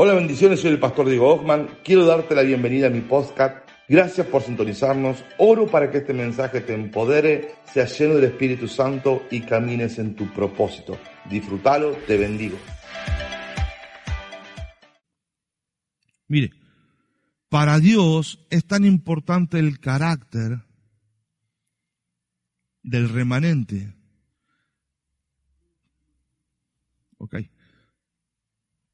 Hola, bendiciones, soy el pastor Diego Hoffman. Quiero darte la bienvenida a mi podcast. Gracias por sintonizarnos. Oro para que este mensaje te empodere, sea lleno del Espíritu Santo y camines en tu propósito. Disfrútalo, te bendigo. Mire, para Dios es tan importante el carácter del remanente. Ok.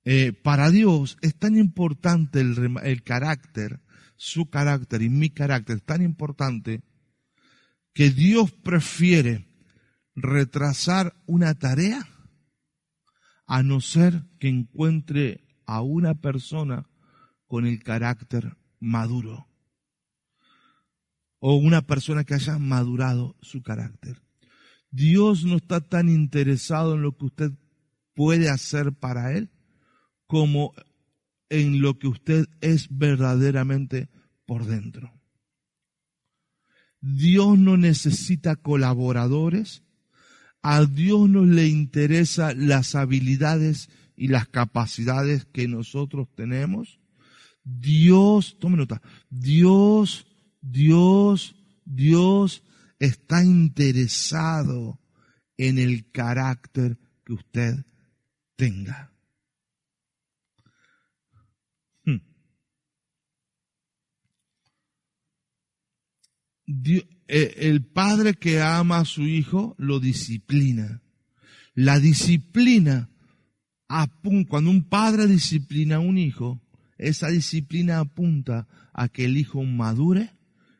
Eh, para Dios es tan importante el, el carácter, su carácter y mi carácter, tan importante que Dios prefiere retrasar una tarea a no ser que encuentre a una persona con el carácter maduro o una persona que haya madurado su carácter. Dios no está tan interesado en lo que usted puede hacer para Él como en lo que usted es verdaderamente por dentro. Dios no necesita colaboradores, a Dios no le interesa las habilidades y las capacidades que nosotros tenemos. Dios, tome nota, Dios, Dios, Dios está interesado en el carácter que usted tenga. Eh, el padre que ama a su hijo lo disciplina. La disciplina, cuando un padre disciplina a un hijo, esa disciplina apunta a que el hijo madure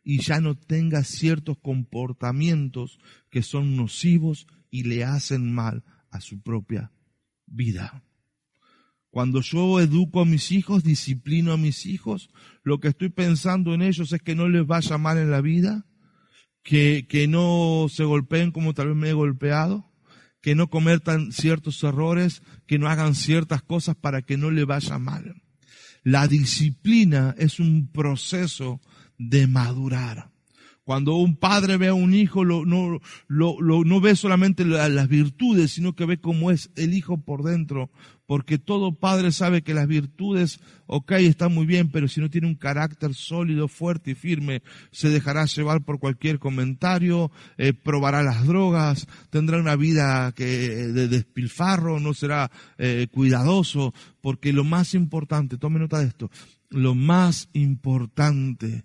y ya no tenga ciertos comportamientos que son nocivos y le hacen mal a su propia vida. Cuando yo educo a mis hijos, disciplino a mis hijos, lo que estoy pensando en ellos es que no les vaya mal en la vida, que, que no se golpeen como tal vez me he golpeado, que no cometan ciertos errores, que no hagan ciertas cosas para que no le vaya mal. La disciplina es un proceso de madurar. Cuando un padre ve a un hijo, lo, no, lo, no ve solamente las virtudes, sino que ve cómo es el hijo por dentro. Porque todo padre sabe que las virtudes, ok, están muy bien, pero si no tiene un carácter sólido, fuerte y firme, se dejará llevar por cualquier comentario, eh, probará las drogas, tendrá una vida que, de despilfarro, no será eh, cuidadoso, porque lo más importante, tome nota de esto, lo más importante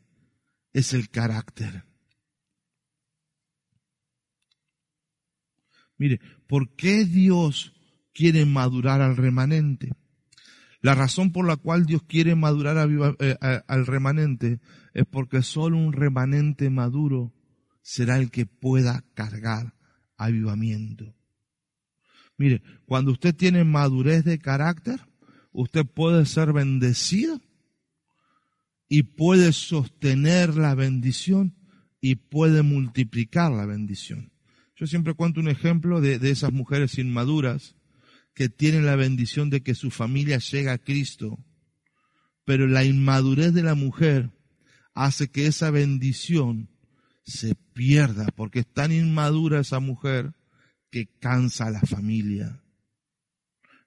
es el carácter. Mire, ¿por qué Dios quiere madurar al remanente? La razón por la cual Dios quiere madurar eh, al remanente es porque solo un remanente maduro será el que pueda cargar avivamiento. Mire, cuando usted tiene madurez de carácter, usted puede ser bendecido y puede sostener la bendición y puede multiplicar la bendición. Yo siempre cuento un ejemplo de, esas mujeres inmaduras que tienen la bendición de que su familia llega a Cristo, pero la inmadurez de la mujer hace que esa bendición se pierda, porque es tan inmadura esa mujer que cansa a la familia.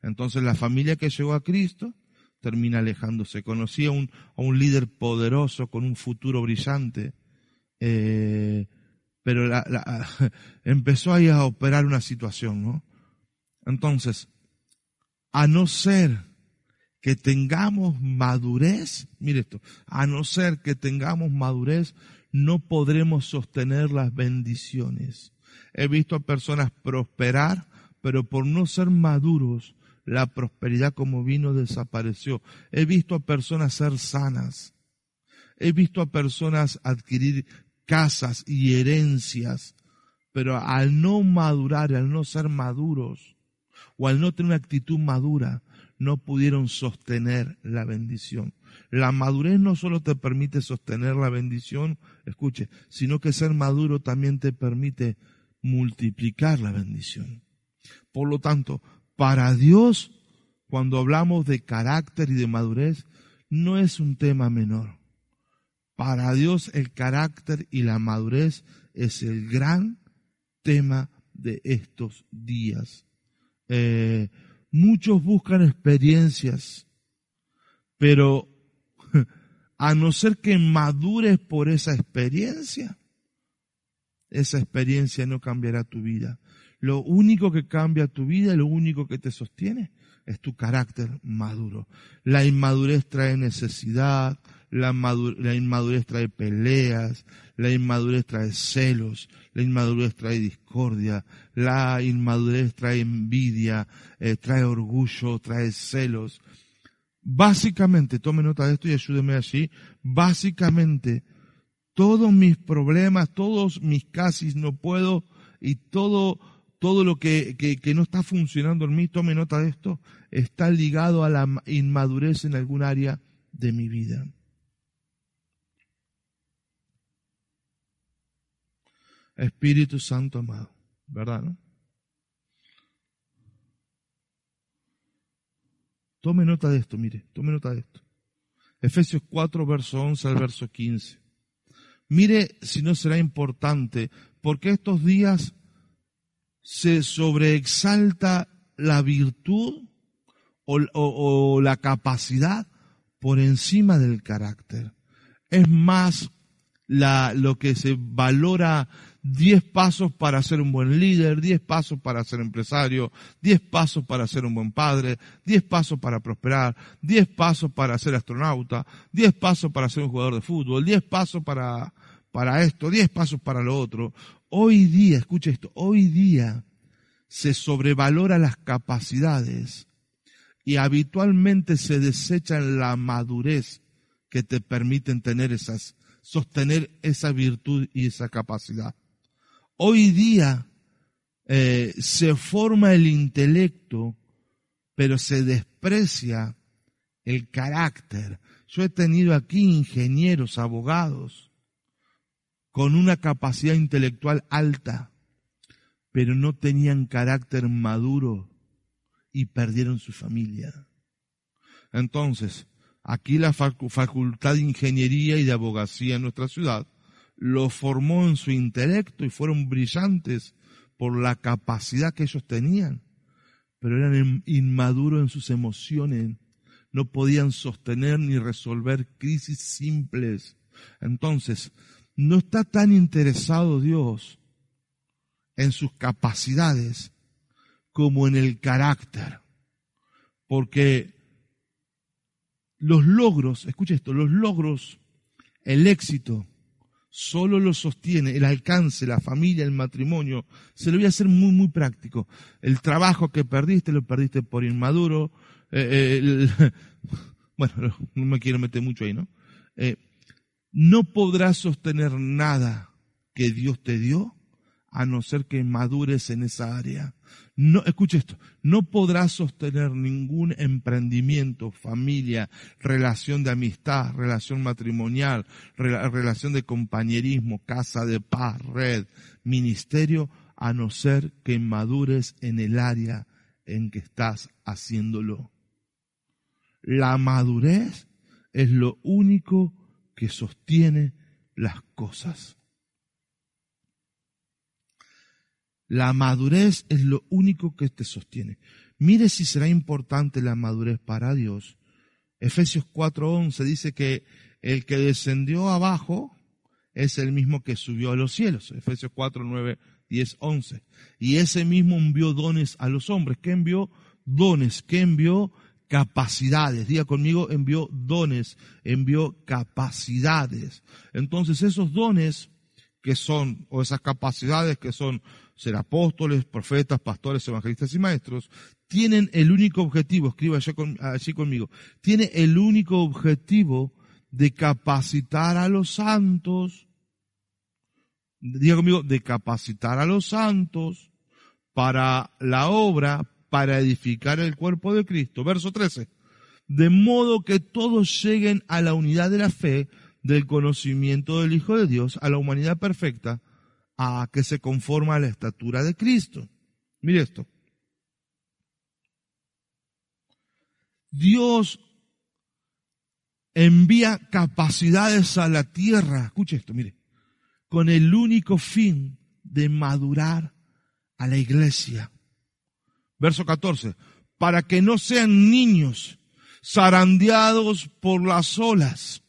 Entonces la familia que llegó a Cristo termina alejándose. Conocí a un, líder poderoso con un futuro brillante, eh, pero empezó ahí a operar una situación, ¿no? Entonces, a no ser que tengamos madurez, mire esto, a no ser que tengamos madurez, no podremos sostener las bendiciones. He visto a personas prosperar, pero por no ser maduros, la prosperidad como vino desapareció. He visto a personas ser sanas. He visto a personas adquirir casas y herencias, pero al no madurar, al no ser maduros, o al no tener una actitud madura, no pudieron sostener la bendición. La madurez no solo te permite sostener la bendición, escuche, sino que ser maduro también te permite multiplicar la bendición. Por lo tanto, para Dios, cuando hablamos de carácter y de madurez, no es un tema menor. Para Dios el carácter y la madurez es el gran tema de estos días. Eh, muchos buscan experiencias, Pero a no ser que madures por esa experiencia, esa experiencia no cambiará tu vida. Lo único que cambia tu vida, lo único que te sostiene, es tu carácter maduro. La inmadurez trae necesidad, la, la, inmadurez trae peleas, la inmadurez trae celos, la inmadurez trae discordia, la inmadurez trae envidia, eh, trae orgullo, trae celos. Básicamente, tome nota de esto y ayúdeme allí, básicamente todos mis problemas, todos mis casis no puedo y todo, todo lo que, que, no está funcionando en mí, tome nota de esto, está ligado a la inmadurez en algún área de mi vida. Espíritu Santo amado, ¿verdad? No? Tome nota de esto, mire, tome nota de esto. Efesios 4, verso 11 al verso 15. Mire si no será importante, porque estos días se sobreexalta la virtud o, la capacidad por encima del carácter. Es más la, lo que se valora 10 pasos para ser un buen líder, 10 pasos para ser empresario, 10 pasos para ser un buen padre, 10 pasos para prosperar, 10 pasos para ser astronauta, 10 pasos para ser un jugador de fútbol, 10 pasos para para esto, diez pasos para lo otro. Hoy día, escucha esto, hoy día se sobrevalora las capacidades y habitualmente se desecha la madurez que te permiten tener esas, sostener esa virtud y esa capacidad. Hoy día eh, se forma el intelecto, pero se desprecia el carácter. Yo he tenido aquí ingenieros, abogados, con una capacidad intelectual alta, pero no tenían carácter maduro y perdieron su familia. Entonces, aquí la Facultad de Ingeniería y de Abogacía en nuestra ciudad lo formó en su intelecto y fueron brillantes por la capacidad que ellos tenían, pero eran inmaduros en sus emociones, no podían sostener ni resolver crisis simples. Entonces, no está tan interesado Dios en sus capacidades como en el carácter. Porque los logros, escucha esto, los logros, el éxito, solo lo sostiene el alcance, la familia, el matrimonio. Se lo voy a hacer muy, muy práctico. El trabajo que perdiste, lo perdiste por inmaduro. Eh, eh, bueno, no me quiero meter mucho ahí, ¿no? Eh, no podrás sostener nada que Dios te dio a no ser que madures en esa área. No, escuche esto, no podrás sostener ningún emprendimiento, familia, relación de amistad, relación matrimonial, relación de compañerismo, casa de paz, red, ministerio, a no ser que madures en el área en que estás haciéndolo. La madurez es lo único que sostiene las cosas. La madurez es lo único que te sostiene. Mire si será importante la madurez para Dios. Efesios 4:11 dice que el que descendió abajo es el mismo que subió a los cielos. Efesios 4, 9, 10, 11. Y ese mismo envió dones a los hombres. ¿Qué envió? Dones. ¿Qué envió? capacidades. Diga conmigo, envió dones, envió capacidades. Entonces esos dones que son, o esas capacidades que son ser apóstoles, profetas, pastores, evangelistas y maestros, tienen el único objetivo, escriba allí, conmigo, tiene el único objetivo de capacitar a los santos, diga conmigo, de capacitar a los santos para la obra, para edificar el cuerpo de Cristo. Verso 13. De modo que todos lleguen a la unidad de la fe, del conocimiento del Hijo de Dios, a la humanidad perfecta, a que se conforma a la estatura de Cristo. Mire esto. Dios envía capacidades a la tierra, escuche esto, mire, con el único fin de madurar a la iglesia. Verso 14, para que no sean niños, zarandeados por las olas,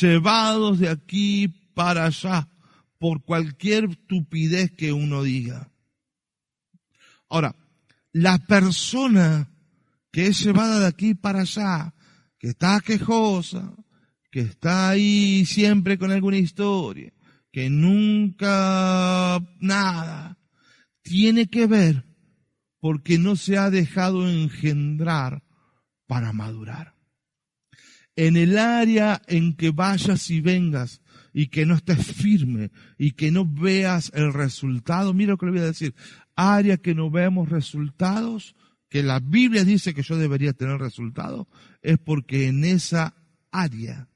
llevados de aquí para allá por cualquier estupidez que uno diga. Ahora, la persona que es llevada de aquí para allá, que está quejosa, que está ahí siempre con alguna historia, que nunca nada, tiene que ver porque no se ha dejado engendrar para madurar. En el área en que vayas y vengas y que no estés firme y que no veas el resultado, mira lo que le voy a decir, área que no vemos resultados, que la Biblia dice que yo debería tener resultados, es porque en esa área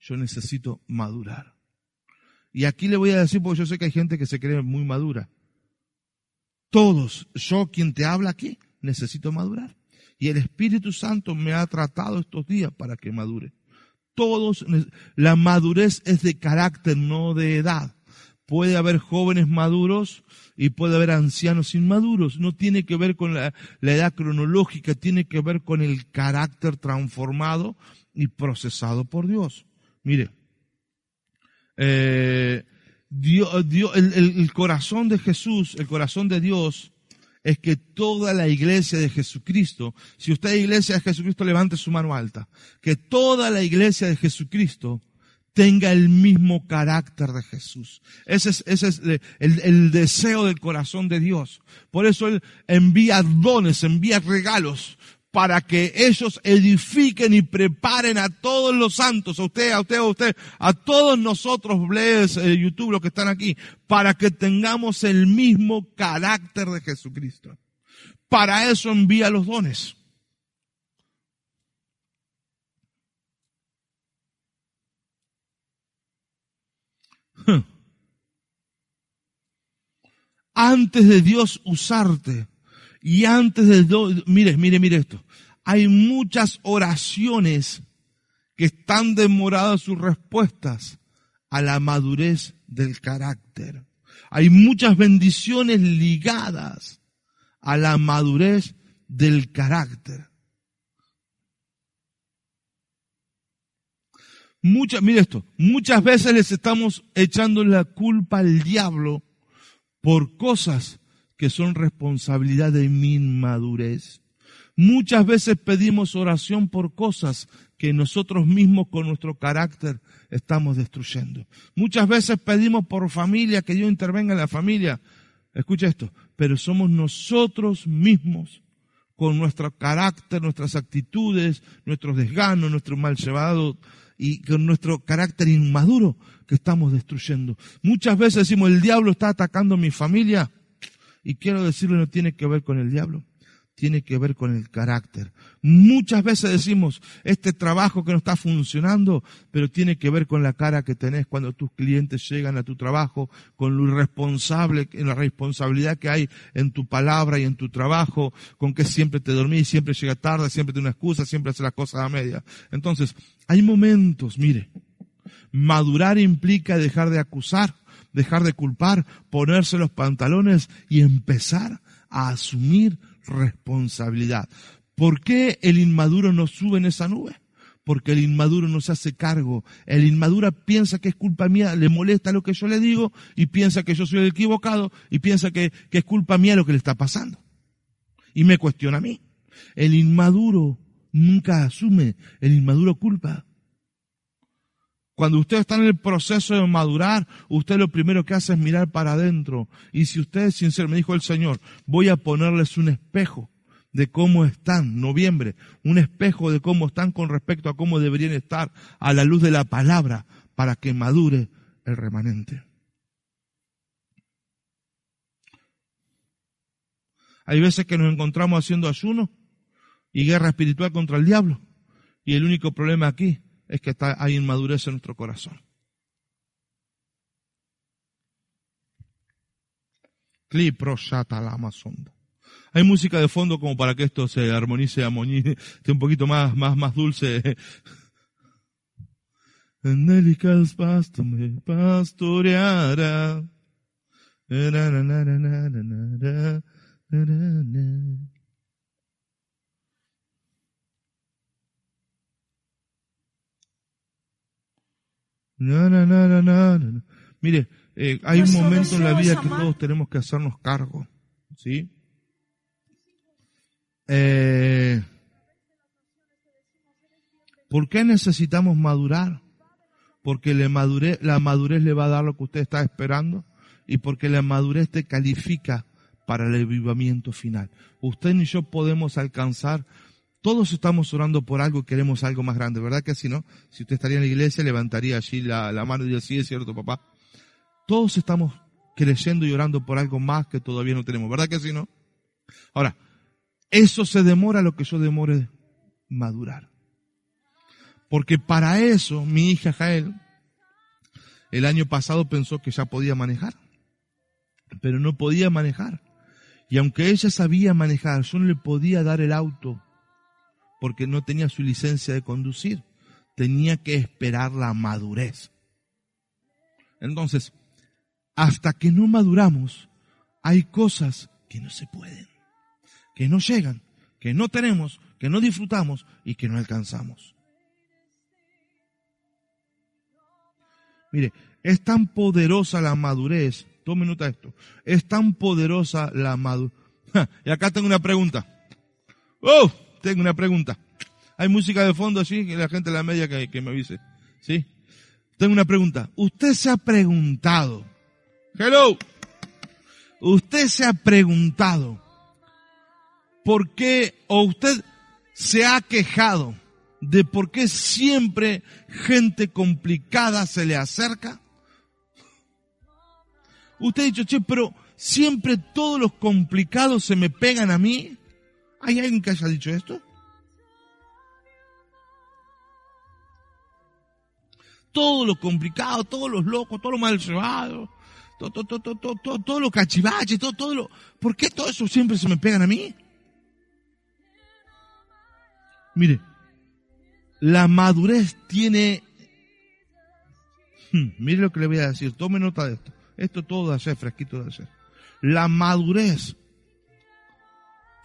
yo necesito madurar. Y aquí le voy a decir, porque yo sé que hay gente que se cree muy madura. Todos, yo quien te habla aquí, necesito madurar. Y el Espíritu Santo me ha tratado estos días para que madure. Todos, la madurez es de carácter, no de edad. Puede haber jóvenes maduros y puede haber ancianos inmaduros. No tiene que ver con la, edad cronológica, tiene que ver con el carácter transformado y procesado por Dios. Mire, eh, Dios, el, el, corazón de Jesús, el corazón de Dios, es que toda la iglesia de Jesucristo, si usted es iglesia de Jesucristo, levante su mano alta, que toda la iglesia de Jesucristo tenga el mismo carácter de Jesús. Ese es, ese es el, el, deseo del corazón de Dios. Por eso Él envía dones, envía regalos, para que ellos edifiquen y preparen a todos los santos, a usted, a usted, a usted, a todos nosotros, lees eh, YouTube, los que están aquí, para que tengamos el mismo carácter de Jesucristo. Para eso envía los dones. Antes de Dios usarte, y antes de, mire, mire, mire esto. Hay muchas oraciones que están demoradas sus respuestas a la madurez del carácter. Hay muchas bendiciones ligadas a la madurez del carácter. Muchas, mire esto, muchas veces les estamos echando la culpa al diablo por cosas que son responsabilidad de mi inmadurez. Muchas veces pedimos oración por cosas que nosotros mismos con nuestro carácter estamos destruyendo. Muchas veces pedimos por familia, que Dios intervenga en la familia. Escucha esto, pero somos nosotros mismos con nuestro carácter, nuestras actitudes, nuestros desganos, nuestro mal llevado y con nuestro carácter inmaduro que estamos destruyendo. Muchas veces decimos, el diablo está atacando a mi familia. Y quiero decirle, no tiene que ver con el diablo, tiene que ver con el carácter. Muchas veces decimos, este trabajo que no está funcionando, pero tiene que ver con la cara que tenés cuando tus clientes llegan a tu trabajo, con lo irresponsable, la responsabilidad que hay en tu palabra y en tu trabajo, con que siempre te dormís, siempre llega tarde, siempre tiene una excusa, siempre hace las cosas a media. Entonces, hay momentos, mire, madurar implica dejar de acusar, dejar de culpar, ponerse los pantalones y empezar a asumir responsabilidad. ¿Por qué el inmaduro no sube en esa nube? Porque el inmaduro no se hace cargo. El inmaduro piensa que es culpa mía, le molesta lo que yo le digo y piensa que yo soy el equivocado y piensa que, que es culpa mía lo que le está pasando. Y me cuestiona a mí. El inmaduro nunca asume, el inmaduro culpa. Cuando usted está en el proceso de madurar, usted lo primero que hace es mirar para adentro. Y si usted es sincero, me dijo el Señor, voy a ponerles un espejo de cómo están, noviembre, un espejo de cómo están con respecto a cómo deberían estar a la luz de la palabra para que madure el remanente. Hay veces que nos encontramos haciendo ayuno y guerra espiritual contra el diablo. Y el único problema aquí es que está, hay inmadurez en nuestro corazón. Hay música de fondo como para que esto se armonice, armonice, esté un poquito más, más, más dulce. No, no, no, no, no, no. Mire, eh, hay un momento en la vida que todos tenemos que hacernos cargo, ¿sí? Eh, ¿Por qué necesitamos madurar? Porque la madurez, la madurez le va a dar lo que usted está esperando y porque la madurez te califica para el avivamiento final. Usted ni yo podemos alcanzar todos estamos orando por algo, queremos algo más grande, ¿verdad que si no? Si usted estaría en la iglesia, levantaría allí la, mano y decía, sí, es cierto, papá. Todos estamos creyendo y orando por algo más que todavía no tenemos, ¿verdad que si no? Ahora, eso se demora lo que yo demore madurar. Porque para eso mi hija Jael el año pasado pensó que ya podía manejar, pero no podía manejar. Y aunque ella sabía manejar, yo no le podía dar el auto porque no tenía su licencia de conducir. Tenía que esperar la madurez. Entonces, hasta que no maduramos, hay cosas que no se pueden, que no llegan, que no tenemos, que no disfrutamos y que no alcanzamos. Mire, es tan poderosa la madurez. Tome nota esto. Es tan poderosa la madurez. Y acá tengo una pregunta. ¡Oh! Tengo una pregunta. Hay música de fondo así, que la gente de la media que, que me avise. ¿Sí? Tengo una pregunta. Usted se ha preguntado. Hello. Usted se ha preguntado. ¿Por qué? O usted se ha quejado de por qué siempre gente complicada se le acerca. Usted ha dicho, che, pero siempre todos los complicados se me pegan a mí. ¿Hay alguien que haya dicho esto? Todo lo complicado, todos los locos, todo lo mal llevado, todo, todo, todo, todo, todo, todo lo cachivache, todo, todo lo... ¿Por qué todo eso siempre se me pegan a mí? Mire, la madurez tiene... Hmm, mire lo que le voy a decir, tome nota de esto. Esto todo de ayer, fresquito de ayer. La madurez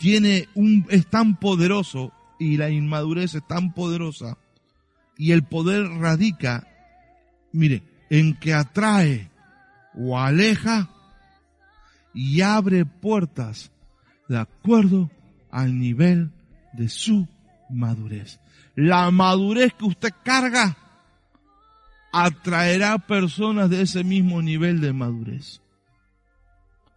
tiene un, es tan poderoso y la inmadurez es tan poderosa y el poder radica, mire, en que atrae o aleja y abre puertas de acuerdo al nivel de su madurez. La madurez que usted carga atraerá personas de ese mismo nivel de madurez.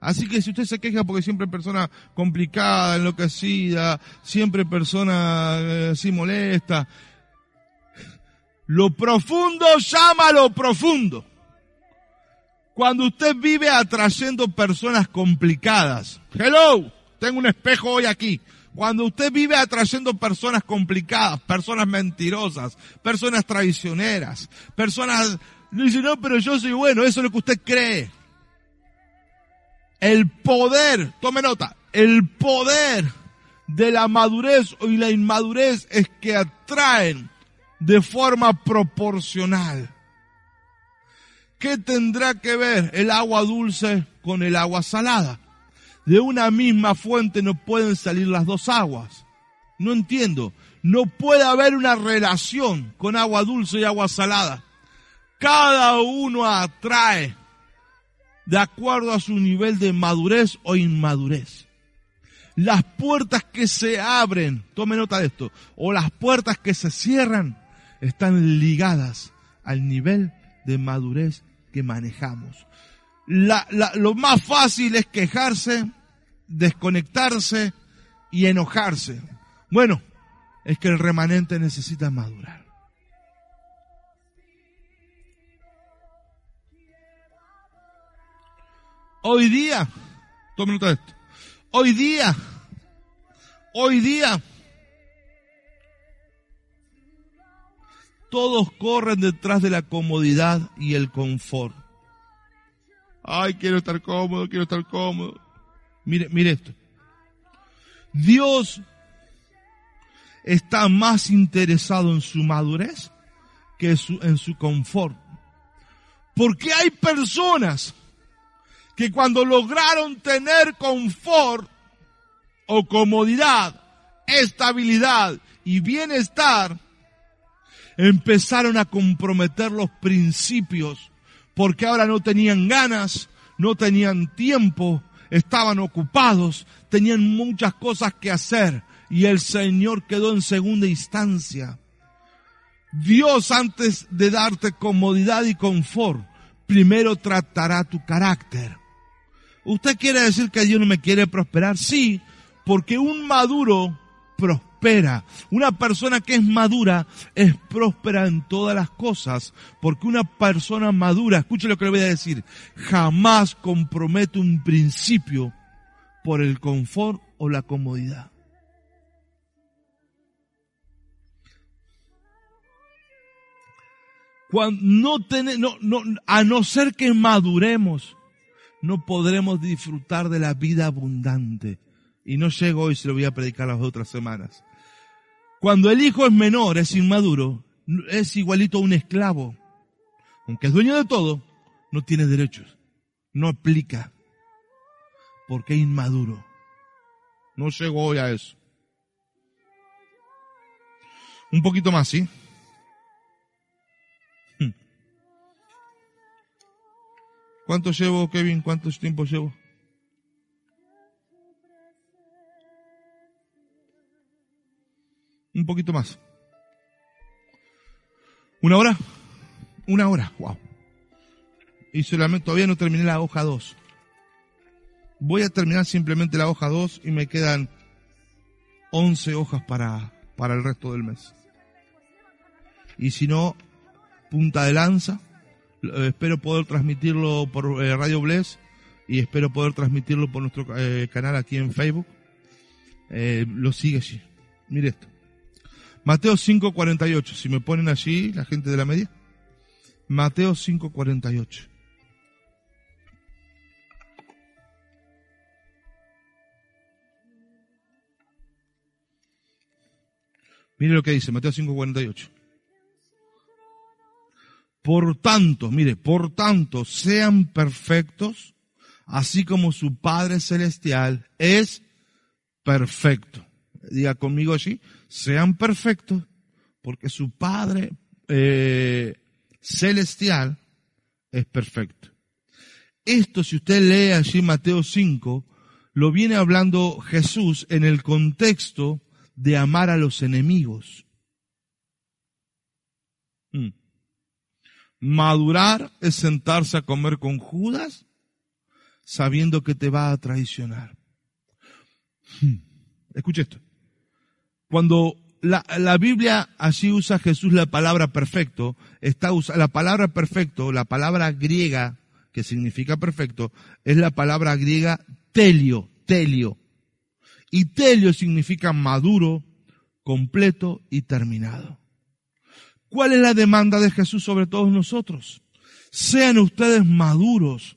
Así que si usted se queja porque siempre persona complicada, enloquecida, siempre persona eh, así molesta, lo profundo llama a lo profundo. Cuando usted vive atrayendo personas complicadas, hello, tengo un espejo hoy aquí. Cuando usted vive atrayendo personas complicadas, personas mentirosas, personas traicioneras, personas, dice, no, pero yo soy bueno, eso es lo que usted cree. El poder, tome nota, el poder de la madurez y la inmadurez es que atraen de forma proporcional. ¿Qué tendrá que ver el agua dulce con el agua salada? De una misma fuente no pueden salir las dos aguas. No entiendo. No puede haber una relación con agua dulce y agua salada. Cada uno atrae de acuerdo a su nivel de madurez o inmadurez. Las puertas que se abren, tome nota de esto, o las puertas que se cierran, están ligadas al nivel de madurez que manejamos. lo más fácil es quejarse, desconectarse y enojarse. Bueno, es que el remanente necesita madurar. Hoy día, tome nota de esto. Hoy día, hoy día, todos corren detrás de la comodidad y el confort. Ay, quiero estar cómodo, quiero estar cómodo. Mire, mire esto. Dios está más interesado en su madurez que en su confort. Porque hay personas que cuando lograron tener confort o comodidad, estabilidad y bienestar, empezaron a comprometer los principios, porque ahora no tenían ganas, no tenían tiempo, estaban ocupados, tenían muchas cosas que hacer y el Señor quedó en segunda instancia. Dios antes de darte comodidad y confort, primero tratará tu carácter. ¿Usted quiere decir que Dios no me quiere prosperar? Sí, porque un maduro prospera. Una persona que es madura es próspera en todas las cosas, porque una persona madura, escuche lo que le voy a decir, jamás compromete un principio por el confort o la comodidad. Cuando no, no, no, a no ser que maduremos, no podremos disfrutar de la vida abundante. Y no llego hoy, se lo voy a predicar las otras semanas. Cuando el hijo es menor, es inmaduro, es igualito a un esclavo. Aunque es dueño de todo, no tiene derechos. No aplica. Porque es inmaduro. No llego hoy a eso. Un poquito más, ¿sí? ¿Cuánto llevo, Kevin? ¿Cuánto tiempo llevo? Un poquito más. ¿Una hora? Una hora, wow. Y solamente todavía no terminé la hoja 2. Voy a terminar simplemente la hoja 2 y me quedan 11 hojas para, para el resto del mes. Y si no, punta de lanza, espero poder transmitirlo por eh, Radio Bless y espero poder transmitirlo por nuestro eh, canal aquí en Facebook. lo sigue allí. Mire esto. Mateo 5.48. Si me ponen allí la gente de la media. Mateo 5.48. Mire lo que dice Mateo 5.48. Por tanto, mire, por tanto, sean perfectos, así como su Padre Celestial es perfecto. Diga conmigo allí, sean perfectos, porque su Padre eh, Celestial es perfecto. Esto, si usted lee allí Mateo 5, lo viene hablando Jesús en el contexto de amar a los enemigos. Mm. Madurar es sentarse a comer con Judas sabiendo que te va a traicionar. Hmm. Escuche esto. Cuando la, la, Biblia así usa Jesús la palabra perfecto, está usa, la palabra perfecto, la palabra griega que significa perfecto, es la palabra griega telio, telio. Y telio significa maduro, completo y terminado. ¿Cuál es la demanda de Jesús sobre todos nosotros? Sean ustedes maduros,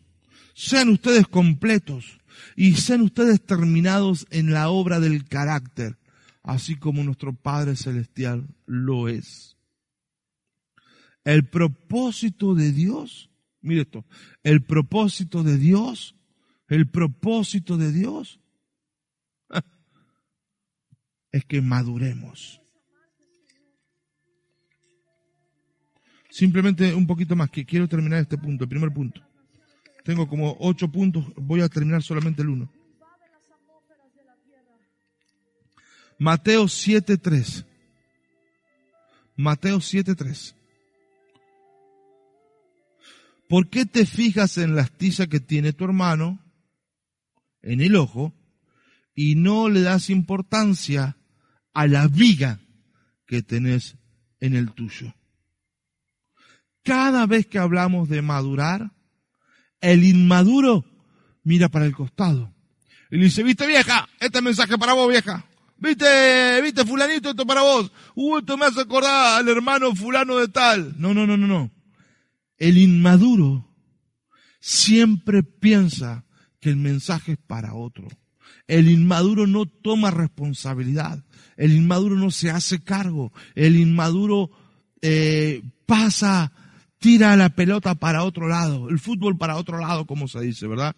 sean ustedes completos y sean ustedes terminados en la obra del carácter, así como nuestro Padre Celestial lo es. El propósito de Dios, mire esto, el propósito de Dios, el propósito de Dios es que maduremos. Simplemente un poquito más, que quiero terminar este punto, el primer punto. Tengo como ocho puntos, voy a terminar solamente el uno. Mateo 7.3. Mateo 7.3. ¿Por qué te fijas en la astilla que tiene tu hermano en el ojo y no le das importancia a la viga que tenés en el tuyo? Cada vez que hablamos de madurar, el inmaduro mira para el costado. Y le dice, viste vieja, este mensaje para vos vieja. Viste, viste fulanito, esto para vos. Uh, esto me hace acordar al hermano fulano de tal. No, no, no, no, no. El inmaduro siempre piensa que el mensaje es para otro. El inmaduro no toma responsabilidad. El inmaduro no se hace cargo. El inmaduro eh, pasa tira la pelota para otro lado, el fútbol para otro lado, como se dice, ¿verdad?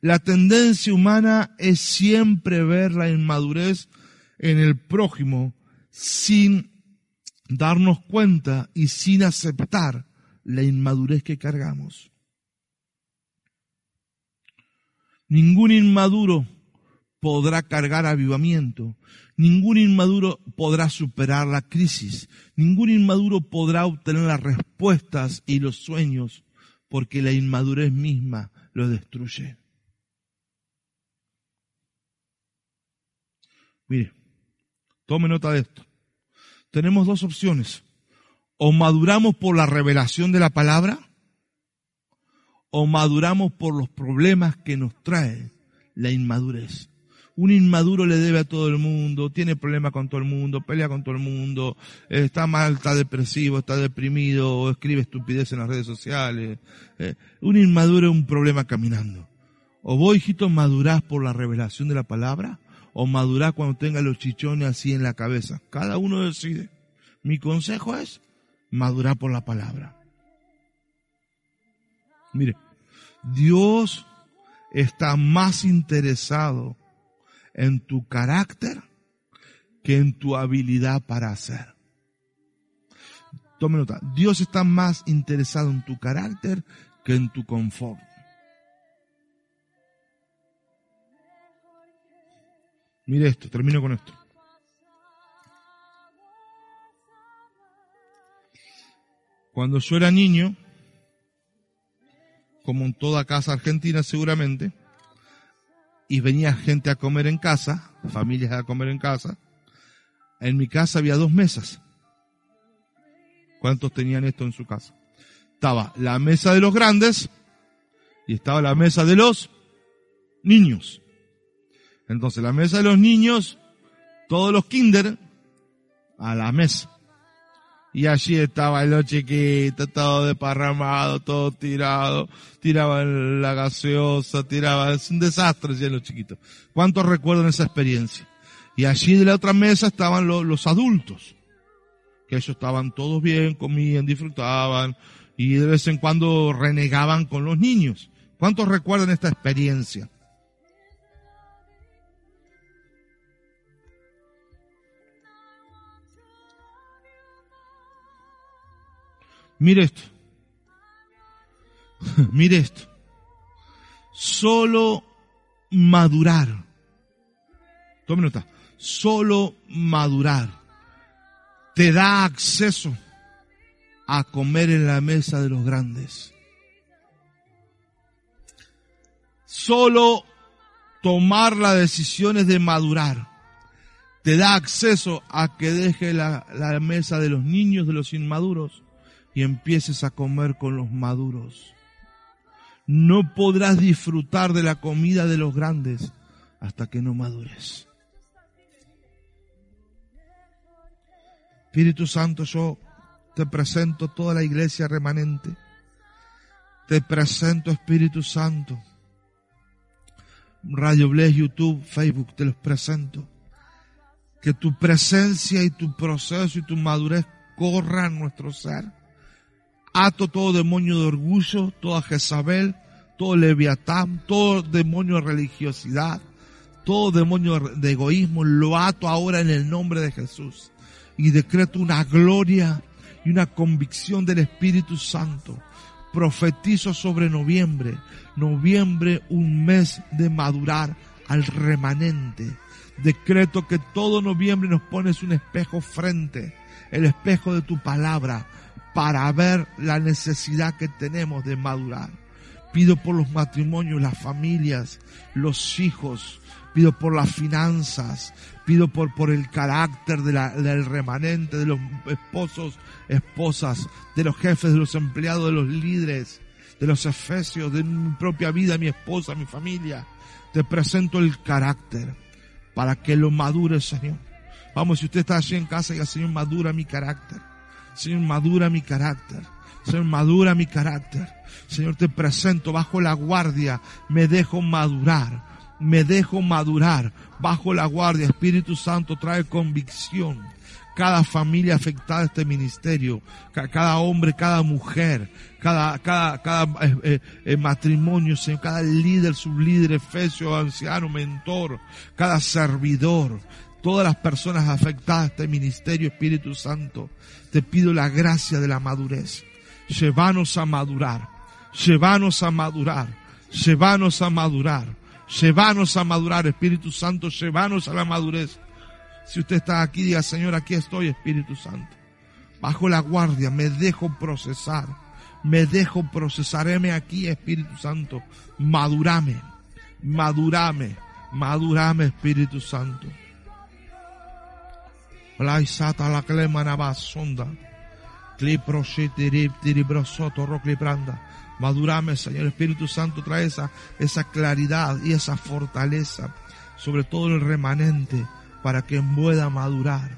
La tendencia humana es siempre ver la inmadurez en el prójimo sin darnos cuenta y sin aceptar la inmadurez que cargamos. Ningún inmaduro podrá cargar avivamiento. Ningún inmaduro podrá superar la crisis. Ningún inmaduro podrá obtener las respuestas y los sueños porque la inmadurez misma lo destruye. Mire, tome nota de esto. Tenemos dos opciones. O maduramos por la revelación de la palabra o maduramos por los problemas que nos trae la inmadurez. Un inmaduro le debe a todo el mundo, tiene problemas con todo el mundo, pelea con todo el mundo, está mal, está depresivo, está deprimido, escribe estupidez en las redes sociales. Eh, un inmaduro es un problema caminando. O vos, hijito, madurás por la revelación de la palabra, o madurás cuando tenga los chichones así en la cabeza. Cada uno decide. Mi consejo es madurar por la palabra. Mire, Dios está más interesado en tu carácter que en tu habilidad para hacer. Tome nota, Dios está más interesado en tu carácter que en tu confort. Mire esto, termino con esto. Cuando yo era niño, como en toda casa argentina seguramente, y venía gente a comer en casa, familias a comer en casa, en mi casa había dos mesas. ¿Cuántos tenían esto en su casa? Estaba la mesa de los grandes y estaba la mesa de los niños. Entonces la mesa de los niños, todos los kinder, a la mesa. Y allí estaba el chiquito, todo desparramado, todo tirado, tiraban la gaseosa, tiraba, es un desastre los chiquitos. ¿Cuántos recuerdan esa experiencia? Y allí de la otra mesa estaban los adultos, que ellos estaban todos bien, comían, disfrutaban, y de vez en cuando renegaban con los niños. ¿Cuántos recuerdan esta experiencia? Mire esto. Mire esto. Solo madurar. Tome nota. Solo madurar te da acceso a comer en la mesa de los grandes. Solo tomar las decisiones de madurar te da acceso a que deje la, la mesa de los niños, de los inmaduros, y empieces a comer con los maduros. No podrás disfrutar de la comida de los grandes hasta que no madures. Espíritu Santo, yo te presento toda la iglesia remanente. Te presento Espíritu Santo. Radio Bless, YouTube, Facebook, te los presento. Que tu presencia y tu proceso y tu madurez corran nuestro ser Ato todo demonio de orgullo, toda Jezabel, todo leviatán, todo demonio de religiosidad, todo demonio de egoísmo, lo ato ahora en el nombre de Jesús. Y decreto una gloria y una convicción del Espíritu Santo. Profetizo sobre noviembre. Noviembre, un mes de madurar al remanente. Decreto que todo noviembre nos pones un espejo frente, el espejo de tu palabra, para ver la necesidad que tenemos de madurar. Pido por los matrimonios, las familias, los hijos, pido por las finanzas, pido por, por el carácter del remanente, de los esposos, esposas, de los jefes, de los empleados, de los líderes, de los efesios, de mi propia vida, mi esposa, mi familia. Te presento el carácter para que lo madure, Señor. Vamos, si usted está allí en casa, y Señor, madura mi carácter. Señor, madura mi carácter. Señor, madura mi carácter. Señor, te presento bajo la guardia. Me dejo madurar. Me dejo madurar bajo la guardia. Espíritu Santo trae convicción. Cada familia afectada a este ministerio, cada hombre, cada mujer, cada, cada, cada eh, eh, eh, matrimonio, Señor, cada líder, sublíder, efesio, anciano, mentor, cada servidor, todas las personas afectadas a este ministerio, Espíritu Santo, te pido la gracia de la madurez. Llévanos a madurar, llévanos a madurar, llévanos a madurar, llévanos a madurar, Espíritu Santo, llévanos a la madurez. Si usted está aquí, diga, Señor, aquí estoy, Espíritu Santo. Bajo la guardia, me dejo procesar, me dejo procesar. Heme aquí, Espíritu Santo, madurame, madurame, madurame, Espíritu Santo. Plaisata la clemana sonda. Madurame, Señor Espíritu Santo, trae esa, esa claridad y esa fortaleza sobre todo el remanente para que pueda madurar.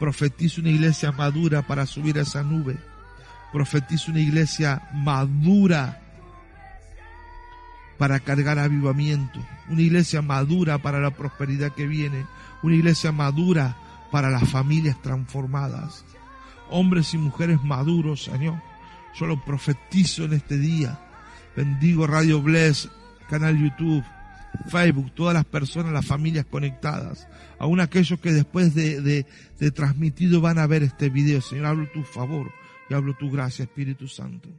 Profetizo una iglesia madura para subir a esa nube. Profetizo una iglesia madura para cargar avivamiento. Una iglesia madura para la prosperidad que viene. Una iglesia madura para las familias transformadas hombres y mujeres maduros, Señor. Yo lo profetizo en este día. Bendigo Radio Bless, canal YouTube, Facebook, todas las personas, las familias conectadas, aún aquellos que después de, de, de transmitido van a ver este video. Señor, hablo tu favor y hablo tu gracia, Espíritu Santo.